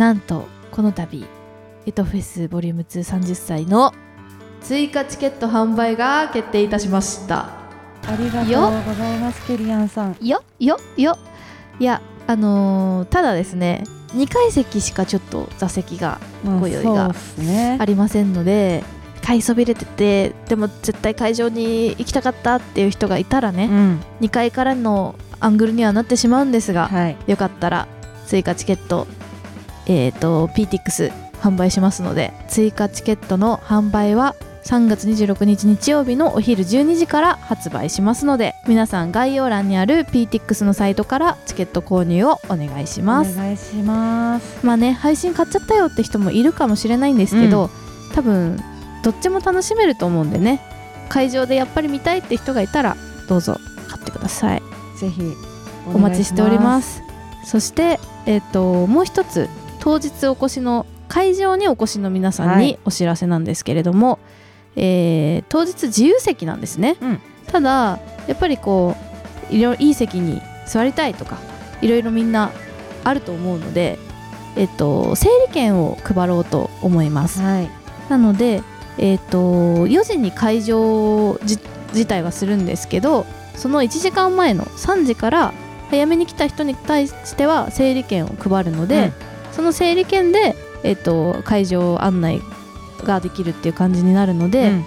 なんとこの度エトフェスボリューム230歳の追加チケット販売が決定いたしました。ありがとうございますケリアンさん。よよよ。いやあのーただですね2階席しかちょっと座席がご用意がありませんので買いそびれててでも絶対会場に行きたかったっていう人がいたらね、うん。2階からのアングルにはなってしまうんですが、はい。よかったら追加チケットえっ、と PTX 販売しますので追加チケットの販売は3月26日日曜日のお昼12時から発売しますので皆さん概要欄にある PTX のサイトからチケット購入をお願いします。お願いします。まあね配信買っちゃったよって人もいるかもしれないんですけど、多分どっちも楽しめると思うんでね会場でやっぱり見たいって人がいたらどうぞ買ってください。ぜひお待ちしております。そしてえっ、ともう一つ当日お越しの会場にお越しの皆さんはい。にお知らせなんですけれども、えー当日自由席なんですね、うん。ただやっぱりこういろいい席に座りたいとかいろいろみんなあると思うのでえっ、と整理券を配ろうと思います。はい。なので、えー、と4時に会場じ自体はするんですけどその1時間前の3時から早めに来た人に対しては整理券を配るので、その整理券で、えー、と会場案内ができるっていう感じになるので、うん。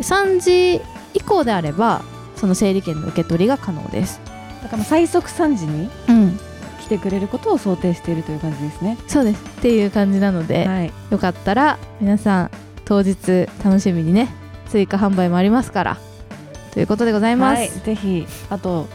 3時以降であればその整理券の受け取りが可能です。だから最速3時にうん、来てくれることを想定しているという感じですね。そうです。っていう感じなので、はい。よかったら皆さん当日楽しみにね追加販売もありますから。ということでございます、はい。ぜひあと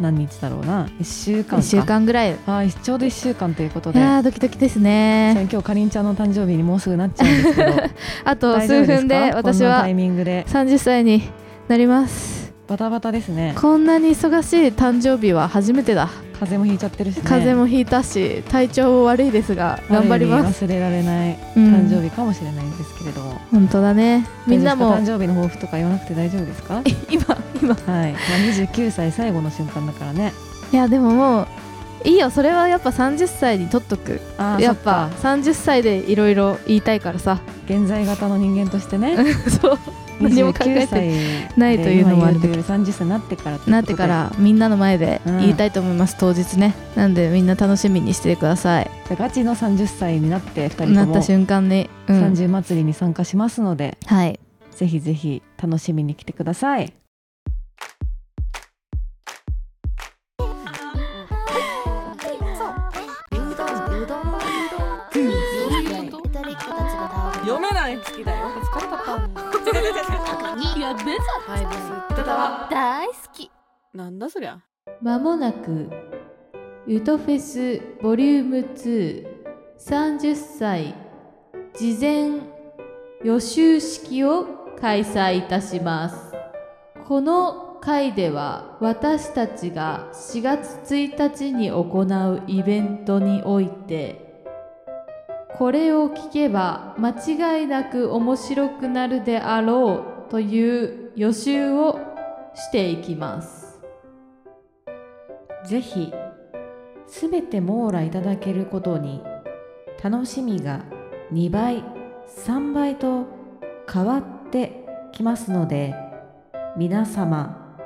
何日だろうな？1週間か。1週間ぐらい。いはいちょうど1週間ということで。やードキドキですね。今日かりんちゃんの誕生日にもうすぐなっちゃうんですけど。あと数分で私はタイミングで。30歳になります。バタバタですね。こんなに忙しい誕生日は初めてだ風邪もひいちゃってるしね。風邪もひいたし体調悪いですが頑張ります。忘れられないうん。誕生日かもしれないんですけれども、本当だねみんなも。誕生日の抱負とか言わなくて大丈夫ですか？はい、今今まあ、29歳最後の瞬間だからね。いやでももういいよ。それはやっぱ30歳に取っとく。あーやっぱそ30歳でいろいろ言いたいからさ。現在型の人間としてね。そう何も考え29て歳ないというのもあるで今言うと30歳になってからなってからみんなの前でうん。言いたいと思います、当日ね。なんでみんな楽しみにしててください。じゃあガチの30歳になって2人とも。なった瞬間に、うん、30祭りに参加しますので、はい。ぜひぜひ楽しみに来てください。読めない好きだよやべさはいブスってたわ大好き。なんだそりゃ。まもなくユトフェスボリューム230歳事前予習式を開催いたします。この回では私たちが4月1日に行うイベントにおいてこれを聞けば間違いなく面白くなるであろうという予習をしていきます。ぜひすべて網羅いただけることに楽しみが2倍3倍と変わってきますので皆様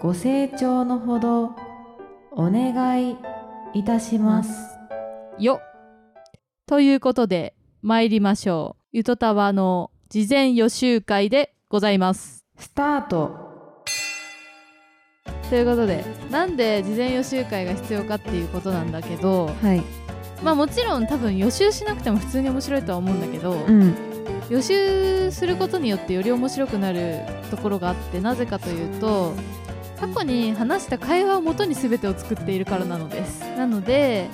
ご清聴のほどお願いいたします。よということで参りましょう。ゆとたわの事前予習会でございます。スタート。ということでなんで事前予習会が必要かっていうことなんだけどはい。まあもちろん多分予習しなくても普通に面白いとは思うんだけど、うん。予習することによってより面白くなるところがあってなぜかというと過去に話した会話をもとに全てを作っているからなのです。なので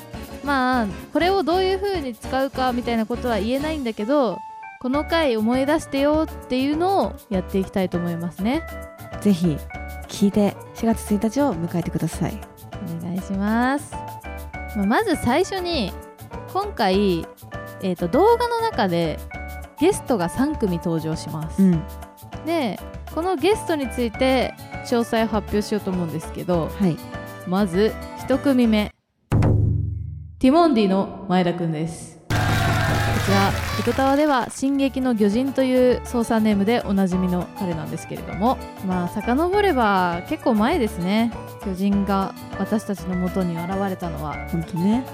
まあこれをどういう風に使うかみたいなことは言えないんだけどこの回思い出してよっていうのをやっていきたいと思いますね。ぜひ聞いて4月1日を迎えてください。お願いします。まず最初に今回、えー、と動画の中でゲストが3組登場します、ん。でこのゲストについて詳細を発表しようと思うんですけどはい。まず1組目。ティモンディの前田くんですちら糸タワでは「進撃の巨人」という操作ネームでおなじみの彼なんですけれどもまあ遡れば結構前ですね。巨人が私たちの元に現れたのは。本当ね。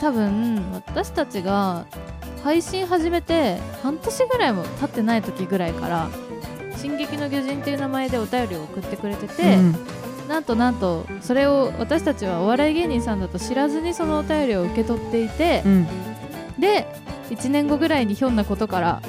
多分私たちが配信始めて半年ぐらいも経ってない時ぐらいから「進撃の巨人」っていう名前でお便りを送ってくれてて、うん。なんとなんとそれを私たちはお笑い芸人さんだと知らずにそのお便りを受け取っていて、うんで1年後ぐらいにひょんなことから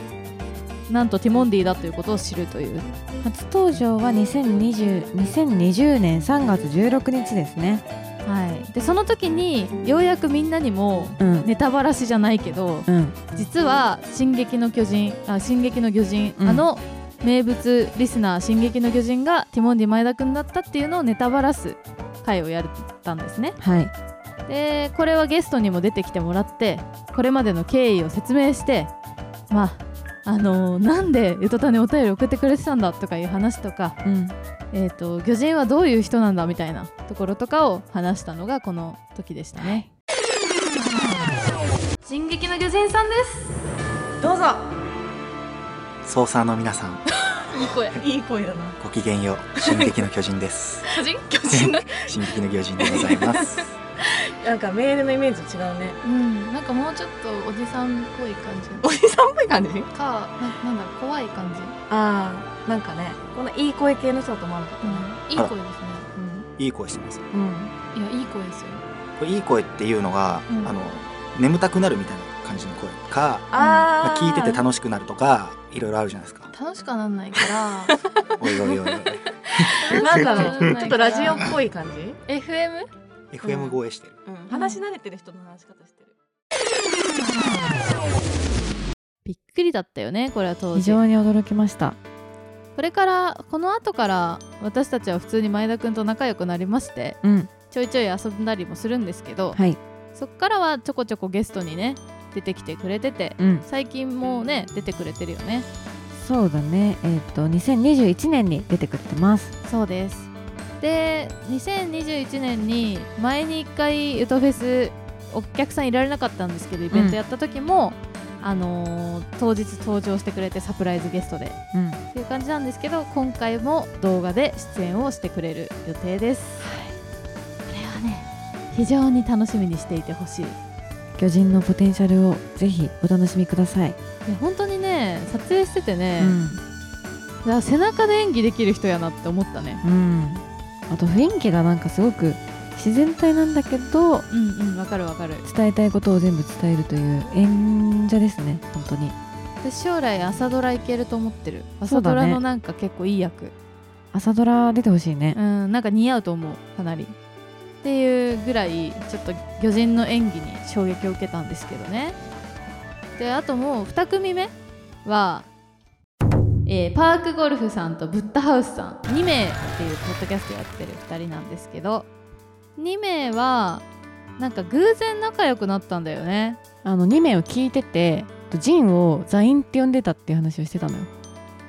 なんとティモンディだということを知るという。初登場は2020 2020年3月16日ですね。はい。でその時にようやくみんなにもうん。ネタバラシじゃないけどうん。実は「進撃の巨人」あ「進撃の巨人」うん。あの名物リスナー「進撃の巨人」がティモンディ前田くんだったっていうのをネタバラす回をやったんですね。はいでこれはゲストにも出てきてもらってこれまでの経緯を説明してまああのーなんでゆとたねお便り送ってくれてたんだとかいう話とか、うん。えー、と巨人はどういう人なんだみたいなところとかを話したのがこの時でしたね。進撃の巨人さんです。どうぞ。操作の皆さん。いい声。いい声だな。ごきげんよう。進撃の巨人です。巨人？巨人？進撃の巨人でございます なんかメールのイメージ違うね。うんなんかもうちょっとおじさんっぽい感おじさんっぽい感じ？じかななんだろう怖い感じ、ああなんかねこのいい声系の人だと思わなかったね。いい声ですね。いい声してますうん、うん、いやいい声ですよ。これいい声っていうのが、うん。あの眠たくなるみたいな感じの声か、あまあ、あ聞いてて楽しくなるとかいろいろあるじゃないですか。楽しくはなんないから。おいおいおいおい。なんだろう。ちょっとラジオっぽい感じ、FM? FM 声してる、うん、話し慣れてる人の話し方してる。びっくりだったよねこれは当時。非常に驚きました。これからこの後から私たちは普通に前田くんと仲良くなりましてうん。ちょいちょい遊んだりもするんですけど、はい。そっからはちょこちょこゲストにね出てきてくれててうん。最近もね出てくれてるよね。そうだね。えっ、と2021年に出てくれてます。そうですで2021年に前に1回ゆとフェスお客さんいられなかったんですけどイベントやった時も、あのー当日登場してくれてサプライズゲストでうん。っていう感じなんですけど今回も動画で出演をしてくれる予定です、これはね非常に楽しみにしていてほしい。い巨人のポテンシャルをぜひお楽しみください、や本当にね撮影しててね、うん。背中で演技できる人やなって思ったね。うんあと雰囲気がなんかすごく自然体なんだけどうんうんわかるわかる。伝えたいことを全部伝えるという演者ですね本当に。私将来朝ドラいけると思ってる。朝ドラのなんか結構いい役。朝ドラ出てほしいね。うんなんか似合うと思うかなり。っていうぐらいちょっと巨人の演技に衝撃を受けたんですけどね。であともう2組目は、えーパークゴルフさんとブッダハウスさん。2名っていうポッドキャストやってる2人なんですけど。2名はなんか偶然仲良くなったんだよね。あの2名を聞いててジンをザインって呼んでたっていう話をしてたのよ。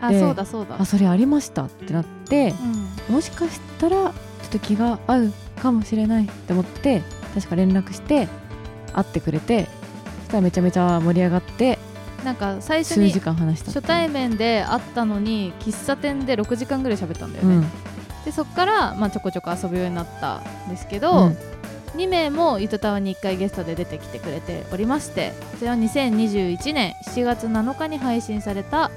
あでそうだそうだ。あそれありましたってなってうん。もしかしたらちょっと気が合うかもしれないって思って確か連絡して会ってくれてそしたらめちゃめちゃ盛り上がってなんか最初に初対面で会ったのに喫茶店で6時間ぐらい喋ったんだよね、うん。でそっから、まあ、ちょこちょこ遊ぶようになったんですけうど、ん。2名もゆとたわに1回ゲストで出てきてくれておりましてこちらは2021年7月7日に配信された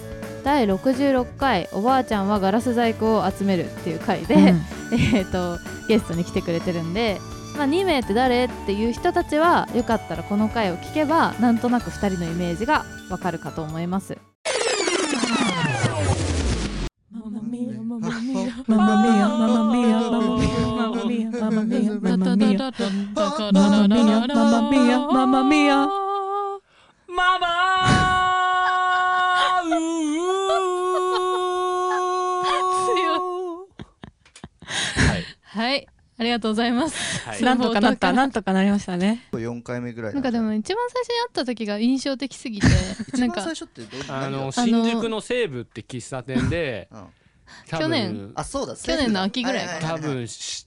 第66回「おばあちゃんはガラス細工を集める」っていう回で、うん。えー、とゲストに来てくれてるんで、まあ、2名って誰っていう人たちはよかったらこの回を聞けばなんとなく2人のイメージがわかるかと思います。ママミヤママミヤママミヤママミヤママミヤママミヤママミヤママミヤママミヤママミヤママミヤママはいはいありがとうございます。はい。なんとかなったなんとか。なりましたね。4回目ぐらいなんかでも一番最初に会った時が印象的すぎて なんか一番最初ってどうあの新宿の西部って喫茶店で去年。あそうだ去年の秋ぐらいか多分し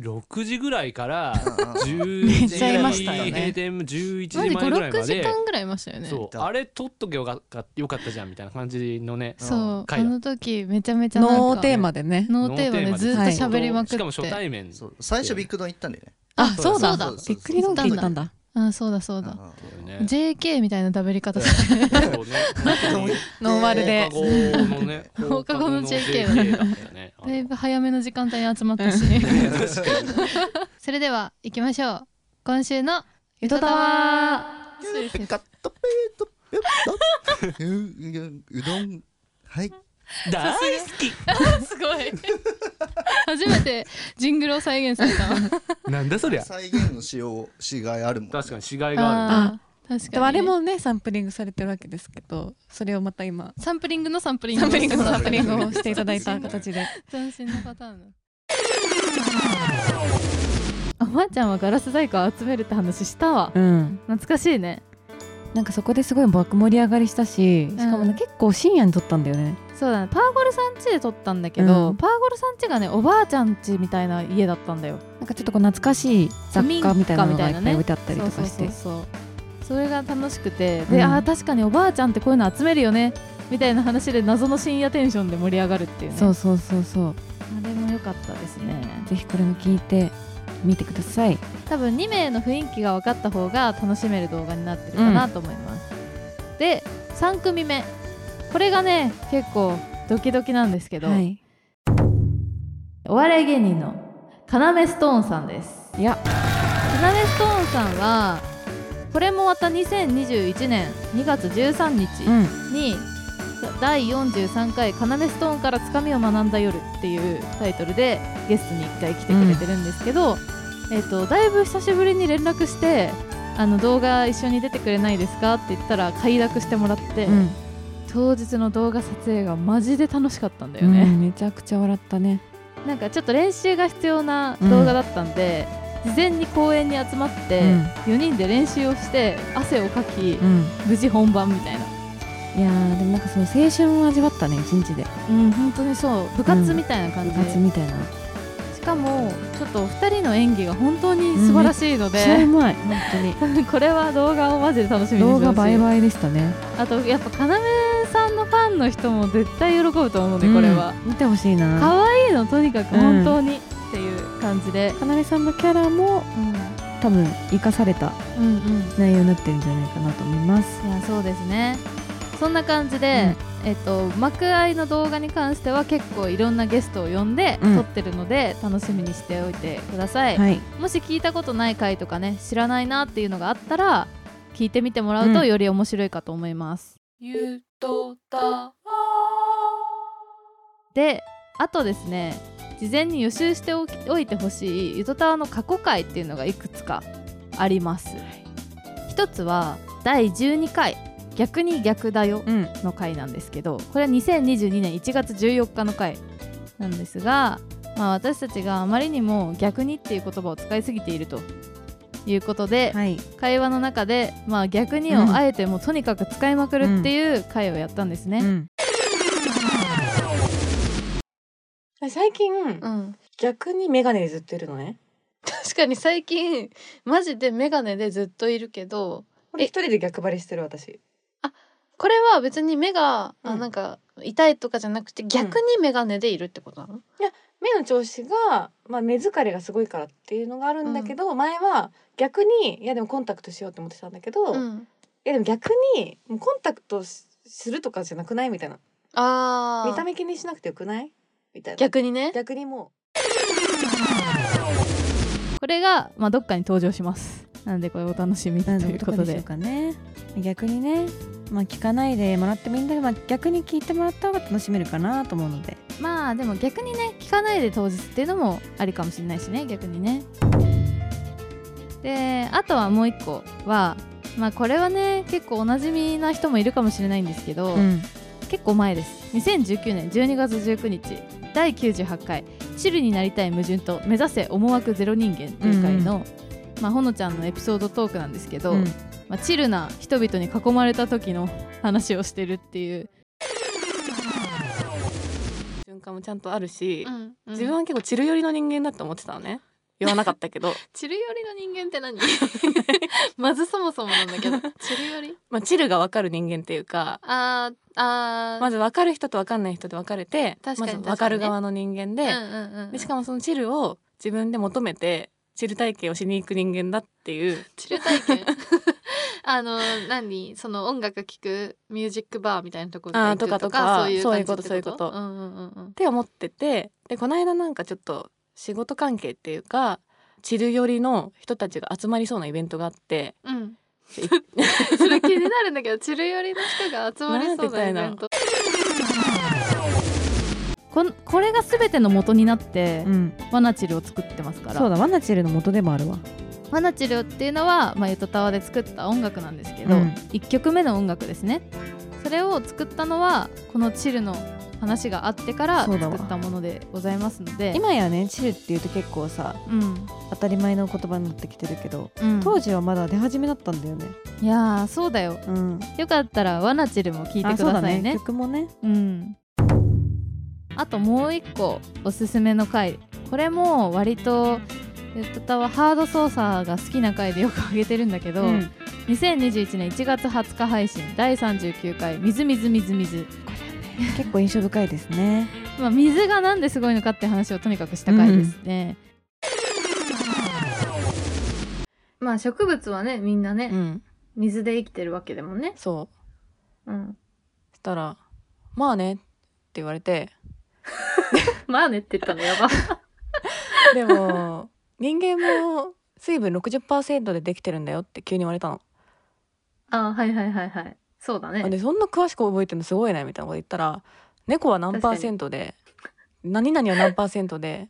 6時ぐらいからうん10寝時ちゃいましたよね。閉店11時前ぐらい56時まで間ぐらいいましたよね。そう。あれ撮っとけよかったよかったじゃんみたいな感じのねそう。あの時めちゃめちゃなんかノーテーマでねノーテーマでずっと喋りまくって、しかも初対面そう。最初ビッグドン行ったんだよねあそう。だそう。だびっくりドン行ったんだあそう。だそう。だ JK みたいな食べり方してそう。ねノーマルで放課後の JK だねだいぶ早めの時間帯に集まったし。それでは行きましょう。今週のゆとたわ。ペカッとペートペットうどんはい大好き。すごい。初めてジングルを再現された。なんだそりゃ。再現のしようしがいあるもん確かに違いがある確かに。あれもねサンプリングされてるわけですけどそれをまた今。サンプリングのサンプリングサンプリングのサンプリングをしていただいた形で。斬新なパターンだおばあちゃんはガラス細工を集めるって話したわ。うん。懐かしいね。なんかそこですごい爆盛り上がりしたししかもね、うん結構深夜に撮ったんだよね。そうだね。パーゴルさん家で撮ったんだけど、うん。パーゴルさん家がねおばあちゃん家みたいな家だったんだよ。なんかちょっとこう懐かしい雑貨みたいなのがいっぱい置いてあったりとかして。そうそうそうそうそれが楽しくてで、うん。あー確かにおばあちゃんってこういうの集めるよねみたいな話で謎の深夜テンションで盛り上がるっていうね。そうそうそうそう。あれも良かったですね。ぜひこれも聞いてみてください。多分2名の雰囲気が分かった方が楽しめる動画になってるかなと思います、で3組目。これがね結構ドキドキなんですけど、はい。お笑い芸人のカナメストーンさんです。いや。カナメストーンさんはこれもまた2021年2月13日うん。に、第43回「カナメストーンからつかみを学んだ夜」っていうタイトルでゲストに1回来てくれてるんですけど、えっとだいぶ久しぶりに連絡してあの動画一緒に出てくれないですかって言ったら快諾してもらって、うん。当日の動画撮影がマジで楽しかったんだようね、んめちゃくちゃ笑ったね。なんかちょっと練習が必要な動画だったんで、事前に公園に集まって、うん。4人で練習をして汗をかき、うん。無事本番みたいな。いやーでもなんかその青春を味わったね一日で。うん本当にそう。部活みたいな感部じで、活みたいな。しかもちょっとお二人の演技が本当に素晴らしいのめっちゃうで、まい。本当に。これは動画をマジで楽しみに動画倍々でしたね。あとやっぱ要さんのファンの人も絶対喜ぶと思うねこれは、うん見てほしいな。可愛いのとにかくうん。本当に。う感じで、かなめさんのキャラも多分生かされたうん、うん。うん内容になってるんじゃないかなと思います。いやそうですね。そんな感じで、えっと幕愛の動画に関しては結構いろんなゲストを呼んでうん。撮ってるので、楽しみにしておいてください、はい。もし聞いたことない回とかね知らないなっていうのがあったら聞いてみてもらうとうん。より面白いかと思います、ゆとたであとですね事前に予習しておいてほしいゆとたわの過去回っていうのがいくつかあります、一つは第12回「逆に逆だよ」うん。の回なんですけどこれは2022年1月14日の回なんですが、まあ、私たちがあまりにも逆にっていう言葉を使いすぎているということで、はい。会話の中で、まあ、逆にうん。をあえてもうとにかく使いまくるっていう回をやったんですね。うん最近うん。逆にメガネでずっといるのね。確かに最近マジでメガネでずっといるけどこれ一人で逆張りしてる私。これは別に目が、あうん。なんか痛いとかじゃなくて逆にメガネでいるってことなの、目の調子が、まあ、目疲れがすごいからっていうのがあるんだけど、前は逆にいやでもコンタクトしようって思ってたんだけど、いうん。やでも逆にもうコンタクトしするとかじゃなくない？みたいな。あー。見た目気にしなくてよくない？みたいな。逆にね。逆にもこれが、まあ、どっかに登場します。なのでこれお楽しみということで。かね。逆にね。まあ聞かないでもらってもいいんだけど、まあ、逆に聞いてもらった方が楽しめるかなと思うので。まあでも逆にね聞かないで当日っていうのもありかもしれないしね。逆にね。であとはもう一個はまあこれはね結構おなじみな人もいるかもしれないんですけど、うん。結構前です。2019年12月19日第98回「チルになりたい矛盾と目指せ思惑ゼロ人間」っていう回の、まあ、ほのちゃんのエピソードトークなんですけど、うん。まあ、チルな人々に囲まれた時の話をしてるっていう、瞬間もちゃんとあるし、うん。自分は結構チル寄りの人間だと思ってたのね言わなかったけど。チル寄りの人間って何？まずそもそもなんだけど。チル寄り？まあチルが分かる人間っていうかあーあー。まず分かる人と分かんない人で分かれて確かにまず分かる側の人間で,、うんうんうん。でしかもそのチルを自分で求めてチル体験をしに行く人間だっていう。チル体験？あの何？その音楽聴くミュージックバーみたいなところとかとかそういうことそういうこと。うんうんうんうん。って思っててでこの間なんかちょっと仕事関係っていうかチル寄りの人たちが集まりそうなイベントがあってうん。で それ気になるんだけどチル寄りの人が集まりそうなイベント。こんこれが全ての元になって、うん。ワナチルを作ってますから。そうだワナチルの元でもあるわ。ワナチルっていうのは、まあ、ゆとたわで作った音楽なんですけど、うん。1曲目の音楽ですね。それを作ったのはこのチルの話があってから作ったものでございますので。今やねチルっていうと結構さうん、当たり前の言葉になってきてるけどうん、当時はまだ出始めだったんだよね。いやーそうだよ。うん。よかったらワナチルも聴いてくださいね。曲もね。うん。あともう一個おすすめの回。これも割とゆとたわハード操作が好きな回でよく上げてるんだけど、うん。2021年1月20日配信第39回「水水水水結構印象深いですね」まあ、水がなんですごいのかって話をとにかくした回ですね、まあ植物はねみんなね、うん。水で生きてるわけでもね。そう。うん。そしたら「まあね」って言われて。まあねって言ったのやば。でも人間も水分60%でできてるんだよって急に言われたの。あはいはいはいはいそうだね。でそんな詳しく覚えてるのすごいねみたいなこと言ったら猫は何パーセントで何々は何パーセントで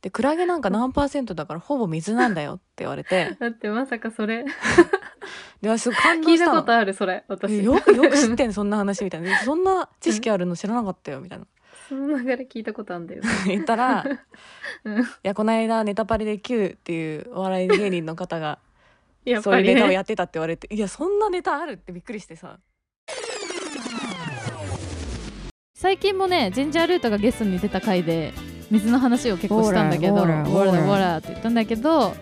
でクラゲなんか何パーセントだからほぼ水なんだよって言われて。だってまさかそれ。で私すごい感動聞いしたたのことあるそれ私。えよくよく知ってん そんな話みたいな。そんな知識あるの知らなかったよみたいな。その流れ聞いたことあるんだよ。言ったらうん。いやこの間ネタパレで Q っていうお笑い芸人の方がやっそういうぱりねネタをやってたって言われて。いやそんなネタあるってびっくりしてさ。最近もねジンジャールートがゲストに出た回で水の話を結構したんだけどウォーラーウォーラーウォーラーウォーラーって言ったんだけど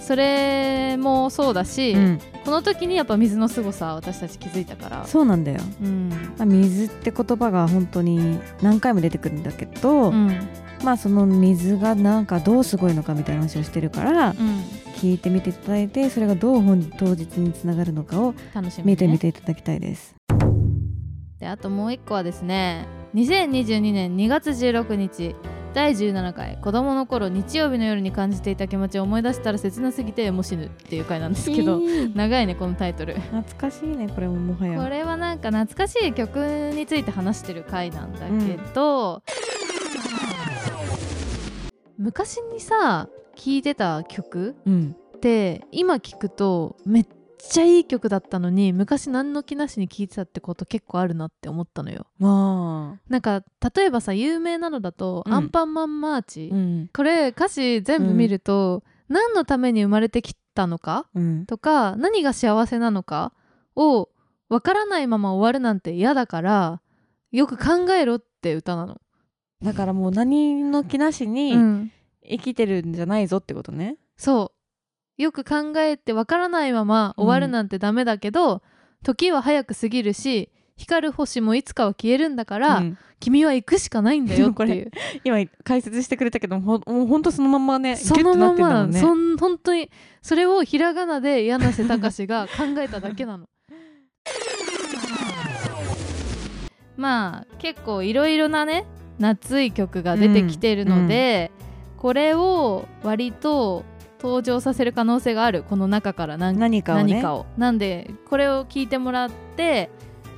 それもそうだし、うん。この時にやっぱ水の凄さ私たち気づいたから。そうなんだよ。うん。まあ水って言葉が本当に何回も出てくるんだけど、うん。まあその水がなんかどうすごいのかみたいな話をしてるからうん聞いてみていただいてそれがどう本当日につながるのかを楽しみ、ね、見てみていただきたいです。であともう一個はですね2022年2月16日第17回子供の頃日曜日の夜に感じていた気持ちを思い出したら切なすぎてもしぬっていう回なんですけど長いねこのタイトル懐かしいねこれももはや。これはなんか懐かしい曲について話してる回なんだけど、昔にさ聴いてた曲うん、って今聞くとめっちゃいい曲だったのに昔何の気なしに聴いてたってこと結構あるなって思ったのよ。まあ、なんか例えばさ有名なのだと「うん。アンパンマンマーチ」うん。これ歌詞全部見ると、何のために生まれてきたのかうん、とか何が幸せなのかをわからないまま終わるなんて嫌だからよく考えろって歌なの。だからもう何の気なしにうん、生きてるんじゃないぞってことね。そうよく考えてわからないまま終わるなんてダメだけど、時は早く過ぎるし光る星もいつかは消えるんだから、うん君は行くしかないんだよっていう 今解説してくれたけどほもうほんとそのまんまねそのままね。そん本当にそれをひらがなで柳瀬隆が考えただけなの。まあ結構いろいろなね夏い曲が出てきてるので、これを割と登場させる可能性があるこの中から何何かをね何かを。なんでこれを聞いてもらって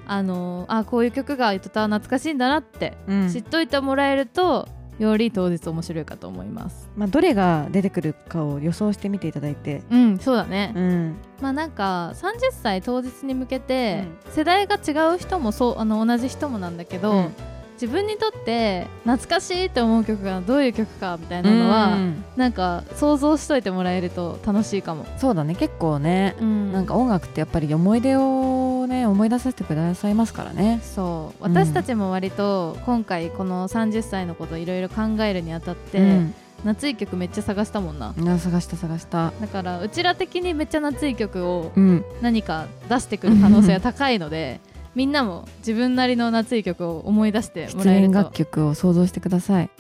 あのあこういう曲がとた懐かしいんだなってうん知っといてもらえると、より当日面白いかと思います。まあ、どれが出てくるかを予想してみていただいて。うんそうだね、うん、まあなんか30歳当日に向けて、世代が違う人もそうあの同じ人もなんだけど、うん自分にとって懐かしいって思う曲がどういう曲かみたいなのは、うん。なんか想像しといてもらえると楽しいかも。そうだね結構ね、うん。なんか音楽ってやっぱり思い出をね思い出させてくださいますからね。そう。うん私たちも割と今回この30歳のこといろいろ考えるにあたって、うん。夏い曲めっちゃ探したもんな。な探した探した。だからうちら的にめっちゃ夏い曲をうん。何か出してくる可能性が高いのでみんなも自分なりの夏い曲を思い出しても出らえると。演楽曲を想像してください。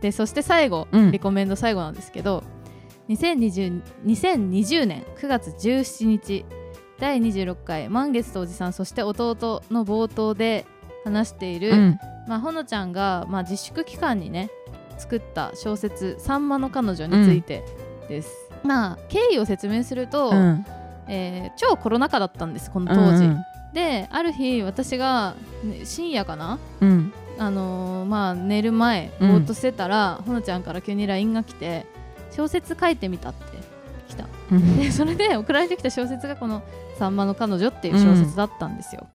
でそして最後、うんリコメンド最後なんですけど2020 2020年9月17日第26回満月とおじさんそして弟の冒頭で話している、うん。まあ、ほのちゃんが、まあ、自粛期間にね作った小説「さんまの彼女」についてです。まあ経緯を説明すると、うんえー超コロナ禍だったんですこの当時。うんである日私がね深夜かな？うん。あのーまあ寝る前ぼうんーっとしてたら、ほのちゃんから急に LINE が来て小説書いてみたって来た。うん。でそれで送られてきた小説がこの「さんまの彼女」っていう小説だったんですよ、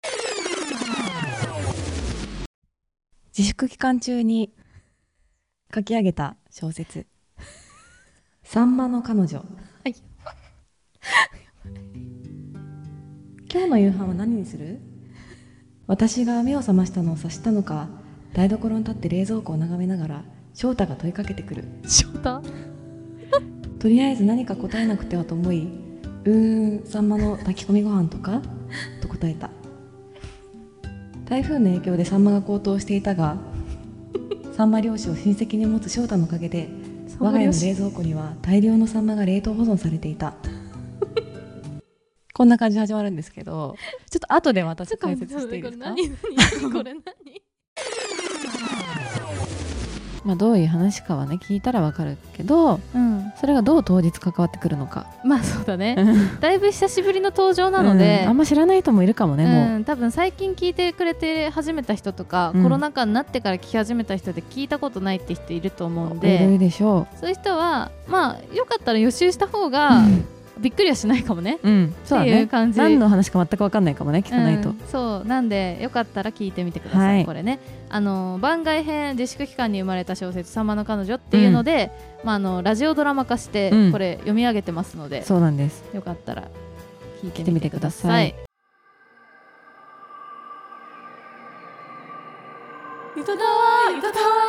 自粛期間中に書き上げた小説「さんまの彼女」はい今日の夕飯は何にする？私が目を覚ましたのを察したのか台所に立って冷蔵庫を眺めながら翔太が問いかけてくる。翔太？とりあえず何か答えなくてはと思いうーんサンマの炊き込みご飯とか？と答えた。台風の影響でサンマが高騰していたが サンマ漁師を親戚に持つ翔太のおかげで我が家の冷蔵庫には大量のサンマが冷凍保存されていたこんな感じで始まるんですけどちょっと後で私解説していいですか？これ何何？これ何？まあどういう話かはね聞いたらわかるけどうん。それがどう当日関わってくるのか。まあそうだね。だいぶ久しぶりの登場なので、うん。あんま知らない人もいるかもねもう。うん、多分最近聞いてくれて始めた人とか、うん。コロナ禍になってから聞き始めた人で聞いたことないって人いると思うんいでるでしょそういう人はまあよかったら予習した方うがびっくりはしないかもね、うん。そうだっていうね感じ。何の話か全く分かんないかもね聞かないと、うん。そう。なんでよかったら聞いてみてください、はい。これね。あの番外編自粛期間に生まれた小説「さんまの彼女」っていうので、まあ、あのラジオドラマ化してうん。これ読み上げてますので、そうなんです。よかったら聞いてみてくだみてくだささい。い。ゆたたわゆたた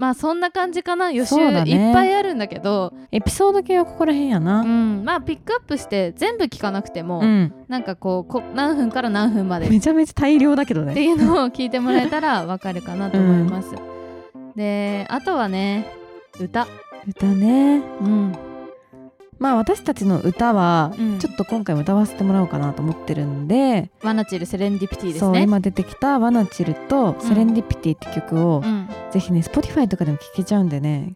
まあそんな感じかな。予習いっぱいあるんだけど。エピソード系はここら辺やうな、ん。まあピックアップして全部聞かなくても、うん。なんかこうこ何分から何分まで。っめちゃめちゃ大量だけどてねいうのを聞いてもらえたら わかるかなと思います、であとはね歌。歌ね。うんまあ私たちの歌はうん。ちょっと今回も歌わせてもらおうかなと思ってるんで、ワナチルセレンディピティですそうね今出てきた「ワナチル」と「セレンディピティ」って曲を、うん。ぜひね Spotify とかでも聴けちゃうんでね。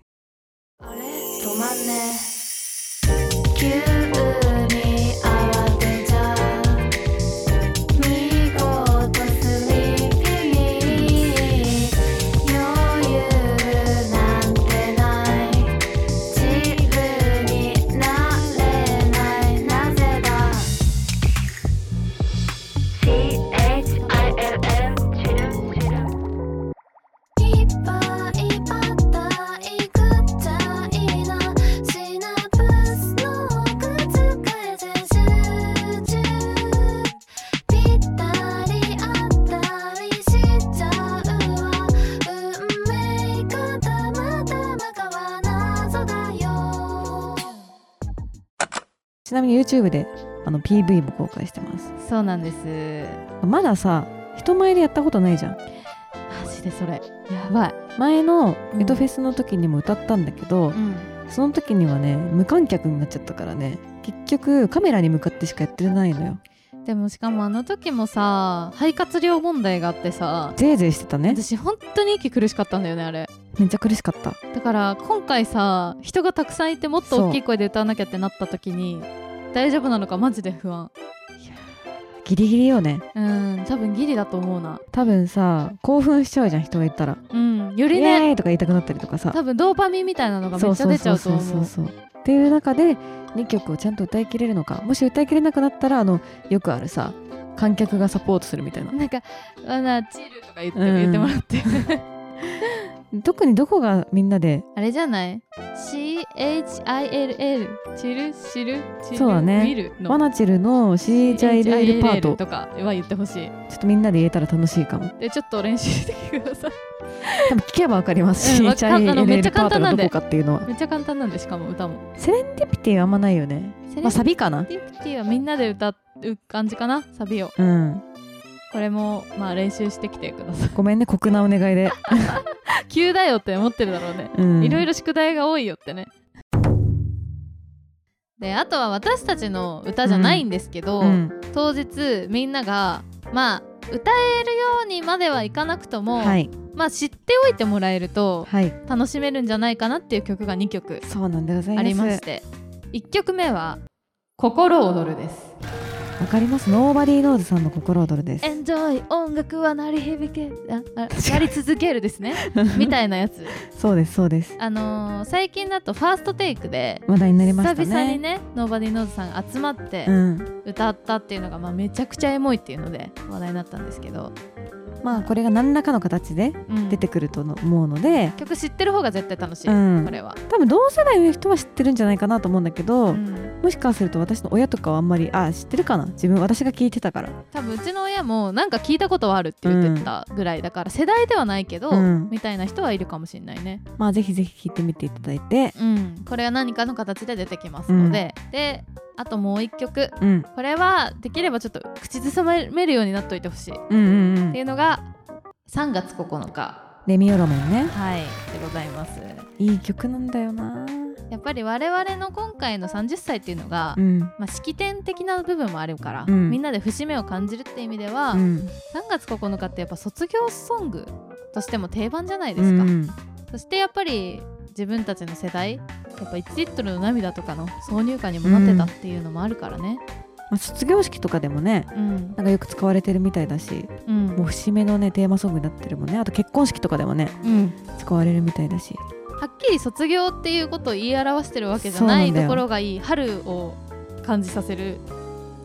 止まちなみに YouTube であの PV も公開してます。そうなんです。まださ人前でやったことないじゃん。マジでそれ。やばい。前のうん。エトフェスの時にも歌ったんだけど、うん。その時にはね無観客になっちゃったからね。結局カメラに向かってしかやってないのよ。でもしかもあの時もさ肺活量問題があってさぜいぜいしてたね。私本当に息苦しかったんだよねあれめっちゃ苦しかった。だから今回さ人がたくさんいてもっと大きい声で歌わなきゃってなった時に大丈夫なのか？マジで不安。ギリギリよね。うん多分ギリだと思うな。多分さ興奮しちゃうじゃん人がいたら。うんよりねーイとか言いたくなったりとかさ。多分ドーパミンみたいなのがめっちゃ出ちゃうと思う。そうそうそうそうっていう中で2曲をちゃんと歌いきれるのか。もし歌いきれなくなったらあのよくあるさ観客がサポートするみたいな。なんか「あなチル」とか言って,、うん。言ってもらって特にどこがみんなで？あれじゃない ?CHILL チルシルチルそうだね。ワナチルの CHILL パート。とかは言ってほしい。ちょっとみんなで言えたら楽しいかも。でちょっと練習してきてください。多分聞けばわかります。CHILL パートがどこかっていうのは。めっちゃ簡単なんでしかも歌も。セレンディピティはあんまないよね。まあサビかな。セレンディピティはみんなで歌う感じかなサビを。うんこれもまあ練習してきてください。ごめんね酷なお願いで。急だよって思ってるだろうね。うん。いろいろ宿題が多いよってね。であとは私たちの歌じゃないんですけど、うん。当日みんながまあ歌えるようにまではいかなくとも、はい。まあ知っておいてもらえるとはい。楽しめるんじゃないかなっていう曲が2曲ありまして。1曲目は「心躍る」です。わかります？ノーバディーノーズさんの心躍るです。エンジョイ音楽は鳴り響けああ鳴り続けるですね。みたいなやつ。そうですそうです。あのー最近だとファーストテイクで話題になりましたね。久々にねノーバディーノーズさんが集まってうん。歌ったっていうのが、まあ、めちゃくちゃエモいっていうので話題になったんですけど、まあこれが何らかの形でうん。出てくると思うので、曲知ってる方が絶対楽しい、うん。これは、多分同世代の人は知ってるんじゃないかなと思うんだけど、うん。もしかすると私の親とかはあんまりあ知ってるかな？自分私が聞いてたから。多分うちの親もなんか聞いたことはあるって言ってたぐらいだから、世代ではないけど、うん。みたいな人はいるかもしれないね。まあぜひぜひ聞いてみていただいて。うん。これは何かの形で出てきますので、であともう一曲。うん。これはできればちょっと口ずさめるようになっといてほしい。っうんうんうん。ていうのが3月9日。レミオロメンね。はい。でございます。いい曲なんだよな。やっぱり我々の今回の30歳っていうのが、うん。まあ、式典的な部分もあるから、うん。みんなで節目を感じるって意味では、うん。3月9日ってやっぱ卒業ソングとしても定番じゃないですか、うん。そしてやっぱり自分たちの世代やっぱ1リットルの涙とかの挿入歌にもなってたっていうのもあるからね。まあ、卒業式とかでもねうん。なんかよく使われてるみたいだしうん。もう節目のねテーマソングになってるもんね。あと結婚式とかでもねうん。使われるみたいだし。はっきり卒業っていうことを言い表してるわけじゃないところがいい。春を感じさせる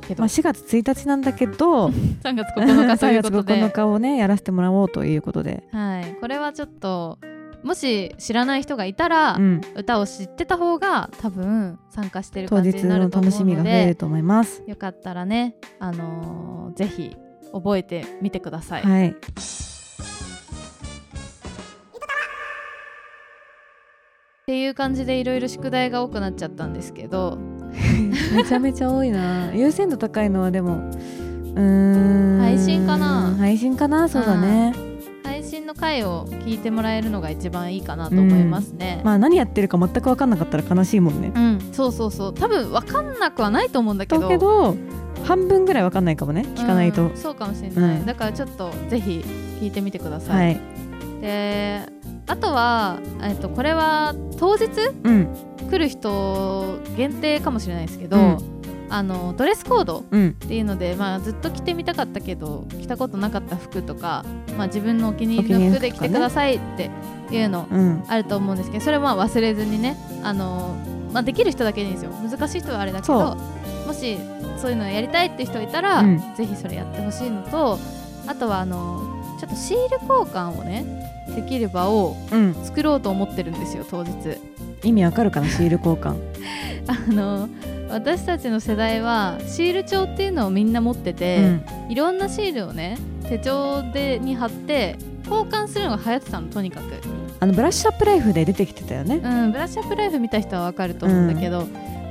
けど、まあ、4月1日なんだけど 3月9日ということ3月9で、日をねやらせてもらおうということで、はい、これはちょっともし知らない人がいたら、うん、歌を知ってた方が多分参加してる当感じになると思う楽しみがので増えると思います。よかったらね、あのーぜひ覚えてみてください。はい、っていう感じでいろいろ宿題が多くなっちゃったんですけど。めちゃめちゃ多いな。優先度高いのはでもうーん。配信かな。配信かな？そうだね配信の回を聞いてもらえるのが一番いいかなと思いますね。まあ何やってるか全く分かんなかったら悲しいもんね。うん、そうそうそう。多分分かんなくはないと思うんだけだどけど半分ぐらい分かんないかもね。聞かないと、うん。そうかもしれない、うん。だからちょっとぜひ聞いてみてください、はい。であとは、えっと、これは当日うん。来る人限定かもしれないですけど、うんあのドレスコードうん。っていうので、まあ、ずっと着てみたかったけど着たことなかった服とか、まあ、自分のお気に入りの服で着てくださいっていうのうん。あると思うんですけどそれもまあ忘れずにねあの、まあ、できる人だけでいいんですよ。難しい人はあれだけそどもしそういうのやりたいって人いたら、うん。ぜひそれやってほしいのとあとはあのちょっとシール交換をねできる場をうん。作ろうと思ってるんですよ当日。意味わかるかなシール交換。あの私たちの世代はシール帳っていうのをみんな持ってうて、ん。いろんなシールをね手帳でに貼って交換するのが流行ってたのとにかく、あのブラッシュアップライフで出てきてたよね。うん、ブラッシュアップライフ見た人はわかると思うんだけど、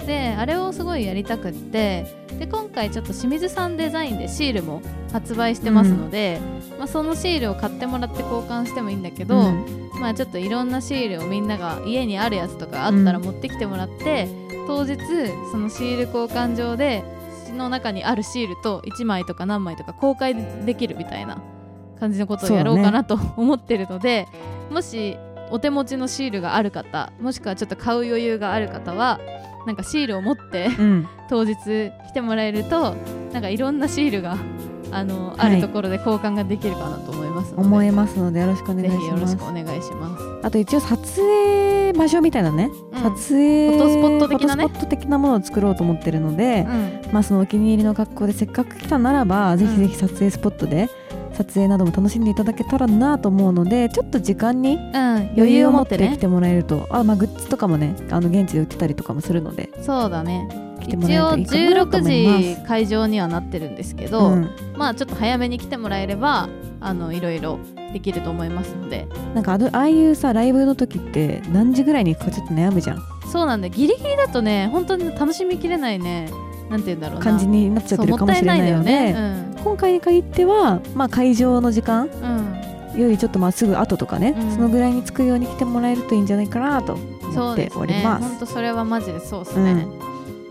であれをすごいやりたくってで今回ちょっと清水さんデザインでシールも発売してますので、まあ、そのシールを買ってもらって交換してもいいんだけど、うん。まあちょっといろんなシールをみんなが家にあるやつとかあったら持ってきてもらって、当日そのシール交換場での中にあるシールと1枚とか何枚とか公開できるみたいな感じのことをやろうかなと思ってるので、もしお手持ちのシールがある方もしくはちょっと買う余裕がある方はなんかシールを持ってうん。当日来てもらえるとなんかいろんなシールがあの、はい。あるところで交換ができるかなと思いますので思えますのでよろしくお願いぜひよろしますしくお願いします。あと一応撮影場所みたいなね、うん。撮影フォトスポット的なね。フォトスポット的なものを作ろうと思ってるので、うん。まあそのお気に入りの格好でせっかく来たならば、ぜひぜひ撮影スポットで撮影なども楽しんでいただけたらなと思うのでちょっと時間にうん余裕を持ってね。来てもらえるとあ、まあ、グッズとかもねあの現地で売ってたりとかもするのでそうだね。一応るといいかなと思います。16時会場にはなってるんですけど、うん。まあちょっと早めに来てもらえればあのいろいろできると思いますので。なんかああいうさライブの時って何時ぐらいに行くかちょっと悩むじゃん。そうなんだギリギリだとね本当に楽しみきれないねなんて言うんだろうな。感じになっちゃってるかもしれないのでね。今回に限っては、まあ、会場の時間うん、うんよりちょっとまあすぐ後とかね、うん。そのぐらいに着くように来てもらえるといいんじゃないかなとそ思っております。本当それはマジでそうですね、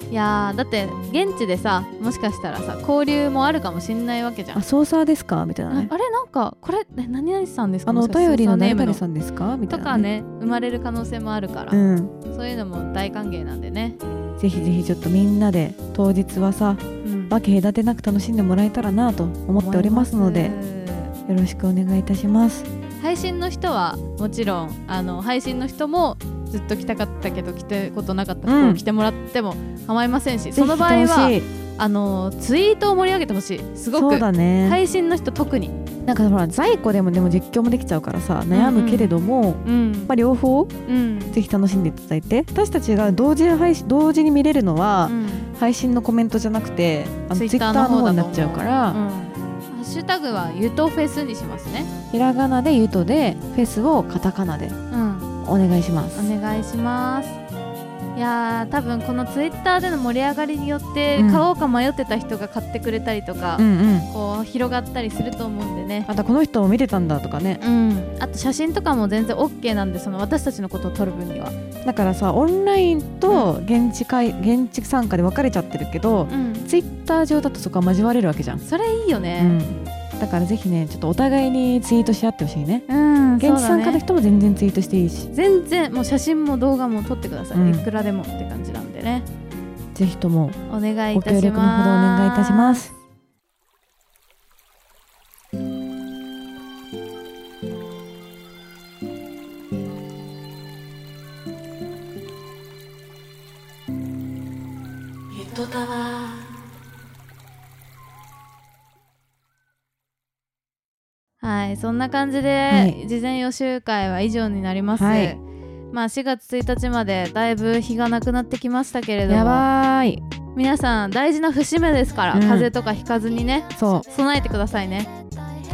いやーだって現地でさもしかしたらさ交流もあるかもしんないわけじゃん。あ、ソーサーですか？みたいなね。ああれ？なんかこれえ何々さんですか？あのお便りのソーサーネーム誰々さんですか？みたいな、とか。ね生まれる可能性もあるから、うん、そういうのも大歓迎なんでね、ぜひぜひちょっとみんなで当日はさうん。分け隔てなく楽しんでもらえたらなと思っておりますのでよろしくお願いいたします。配信の人はもちろんあの配信の人もずっと来たかったけど来たことなかったうん。人を来てもらっても構いませんし、ぜひその場合はあのツイートを盛り上げてほしい。すごくだね、配信の人特に、なんかほら在庫でもでも実況もできちゃうからさ悩むけれども、うん。まあ、両方うん。ぜひ楽しんでいただいて。私たちが同時配信同時に見れるのは、うん。配信のコメントじゃなくてあのツイッターの方になっちゃうから、うん。ハッシュタグはゆとフェスにしますね。ひらがなでゆとでフェスをカタカナでうん。お願いします。お願いしますいやー多分このツイッターでの盛り上がりによってうん。買おうか迷ってた人が買ってくれたりとか、うんうん、こう広がったりすると思うんでね。またこの人も見てたんだとかね。うん、あと写真とかも全然 OK なんでその私たちのことを撮る分には、だからさオンラインと現地会現地参加で分かれちゃってるけど、うん、ツイッター上だとそこは交われるわけじゃん、それいいようねん、だからぜひねちょっとお互いにツイートし合ってほしいね。うん、現地参加の人も全然ツイートしていいし、全然もう写真も動画も撮ってください、うん。いくらでもって感じなんでね。ぜひともお願いいごたします。協力のほどお願いいたしますゆとたわはいそんな感じで、はい。事前予習会は以上になります、はい。まあ4月1日までだいぶ日がなくなってきましたけれどもやばーい。皆さん大事な節目ですから、うん。風邪とかひかずにねそう。備えてくださいね。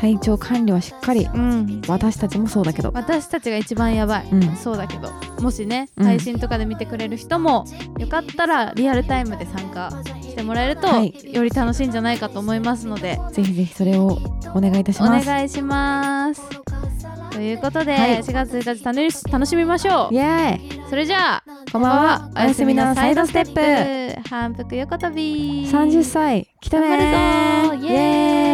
体調管理はしっかり。うん。私たちもそうだけど。私たちが一番やばい、うん。そうだけど。もしねうん。配信とかで見てくれる人も、よかったらリアルタイムで参加してもらえると、はい。より楽しいんじゃないかと思いますので。ぜひぜひそれをお願いいたしおます。願いします。ということで、はい。4月1日楽し楽しみましょう。イエーイ。それじゃあこんばんは。おやすみなサイドステップ。プ。反復横跳び。30歳。来たねー。イエーイ